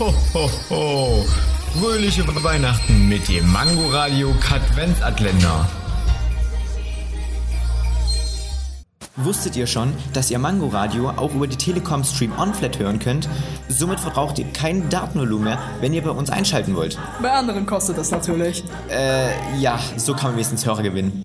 Ho, ho, ho. Fröhliche Weihnachten mit dem Mangoradio Katwenzatländer. Wusstet ihr schon, dass ihr Mangoradio auch über die Telekom Stream On Flat hören könnt? Somit verbraucht ihr kein Datenvolumen mehr, wenn ihr bei uns einschalten wollt. Bei anderen kostet das natürlich. Äh, ja, so kann man wenigstens Hörer gewinnen.